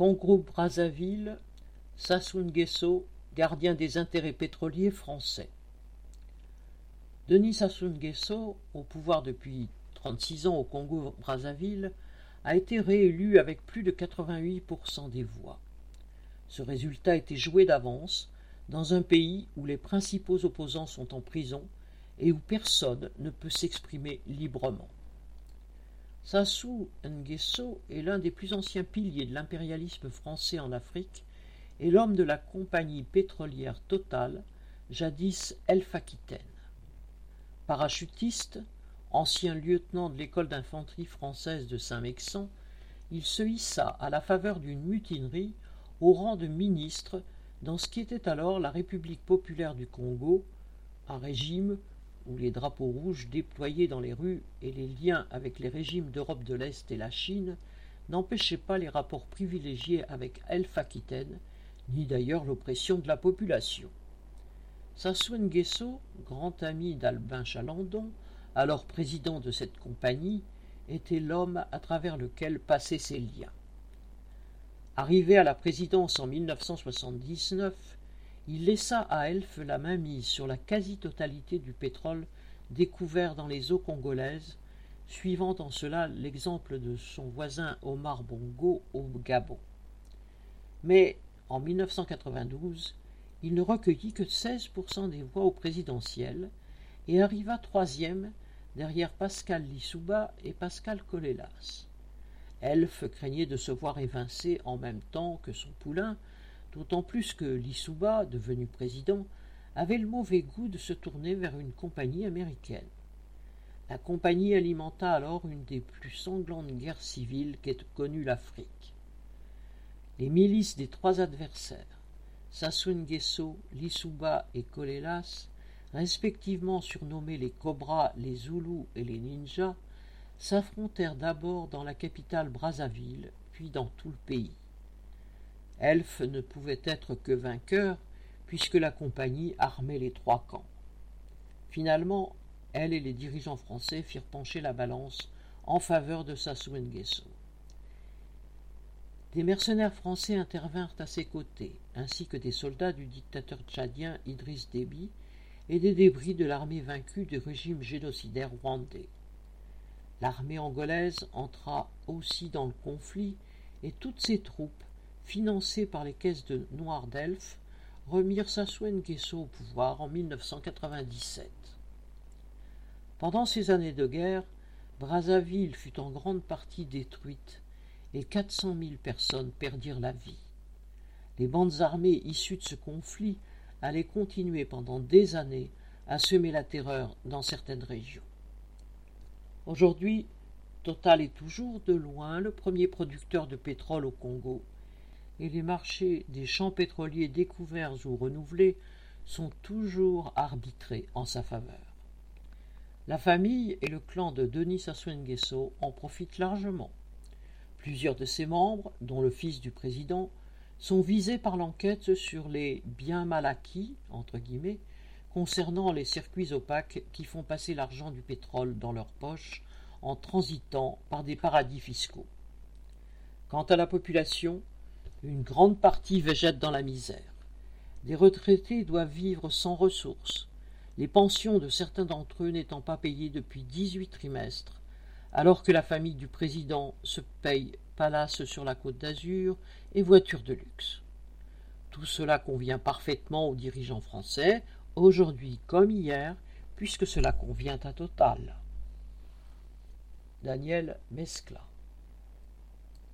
Congo-Brazzaville, Sassou Nguesso, gardien des intérêts pétroliers français. Denis Sassou Nguesso, au pouvoir depuis 36 ans au Congo-Brazzaville, a été réélu avec plus de 88% des voix. Ce résultat était joué d'avance dans un pays où les principaux opposants sont en prison et où personne ne peut s'exprimer librement. Sassou Nguesso est l'un des plus anciens piliers de l'impérialisme français en Afrique et l'homme de la compagnie pétrolière Total, jadis Elf Aquitaine. Parachutiste, ancien lieutenant de l'école d'infanterie française de Saint-Mexan, il se hissa à la faveur d'une mutinerie au rang de ministre dans ce qui était alors la République populaire du Congo, un régime où les drapeaux rouges déployés dans les rues et les liens avec les régimes d'Europe de l'Est et la Chine n'empêchaient pas les rapports privilégiés avec Elf Aquitaine, ni d'ailleurs l'oppression de la population. Sassou Nguesso, grand ami d'Albin Chalandon, alors président de cette compagnie, était l'homme à travers lequel passaient ces liens. Arrivé à la présidence en 1979, il laissa à Elf la mainmise sur la quasi-totalité du pétrole découvert dans les eaux congolaises, suivant en cela l'exemple de son voisin Omar Bongo au Gabon. Mais en 1992, il ne recueillit que 16% des voix au présidentiel et arriva troisième derrière Pascal Lissouba et Pascal Colélas. Elf craignait de se voir évincé en même temps que son poulain, d'autant plus que Lissouba, devenu président, avait le mauvais goût de se tourner vers une compagnie américaine. La compagnie alimenta alors une des plus sanglantes guerres civiles qu'ait connues l'Afrique. Les milices des trois adversaires, Sassou Nguesso, Lissouba et Kolelas, respectivement surnommés les Cobras, les Zoulous et les Ninjas, s'affrontèrent d'abord dans la capitale Brazzaville, puis dans tout le pays. Elf ne pouvait être que vainqueur, puisque la compagnie armait les trois camps. Finalement, elle et les dirigeants français firent pencher la balance en faveur de Sassou Nguesso. Des mercenaires français intervinrent à ses côtés, ainsi que des soldats du dictateur tchadien Idriss Déby et des débris de l'armée vaincue du régime génocidaire rwandais. L'armée angolaise entra aussi dans le conflit et toutes ses troupes, financées par les caisses de Noir d'Elf, remirent Sassou Nguesso au pouvoir en 1997. Pendant ces années de guerre, Brazzaville fut en grande partie détruite et 400 000 personnes perdirent la vie. Les bandes armées issues de ce conflit allaient continuer pendant des années à semer la terreur dans certaines régions. Aujourd'hui, Total est toujours de loin le premier producteur de pétrole au Congo, et les marchés des champs pétroliers découverts ou renouvelés sont toujours arbitrés en sa faveur. La famille et le clan de Denis Sassou Nguesso en profitent largement. Plusieurs de ses membres, dont le fils du président, sont visés par l'enquête sur les biens mal acquis, entre guillemets, concernant les circuits opaques qui font passer l'argent du pétrole dans leurs poches en transitant par des paradis fiscaux. Quant à la population, une grande partie végète dans la misère. Les retraités doivent vivre sans ressources, les pensions de certains d'entre eux n'étant pas payées depuis dix-huit trimestres, alors que la famille du président se paye palace sur la côte d'Azur et voitures de luxe. Tout cela convient parfaitement aux dirigeants français, aujourd'hui comme hier, puisque cela convient à Total. Daniel Mescla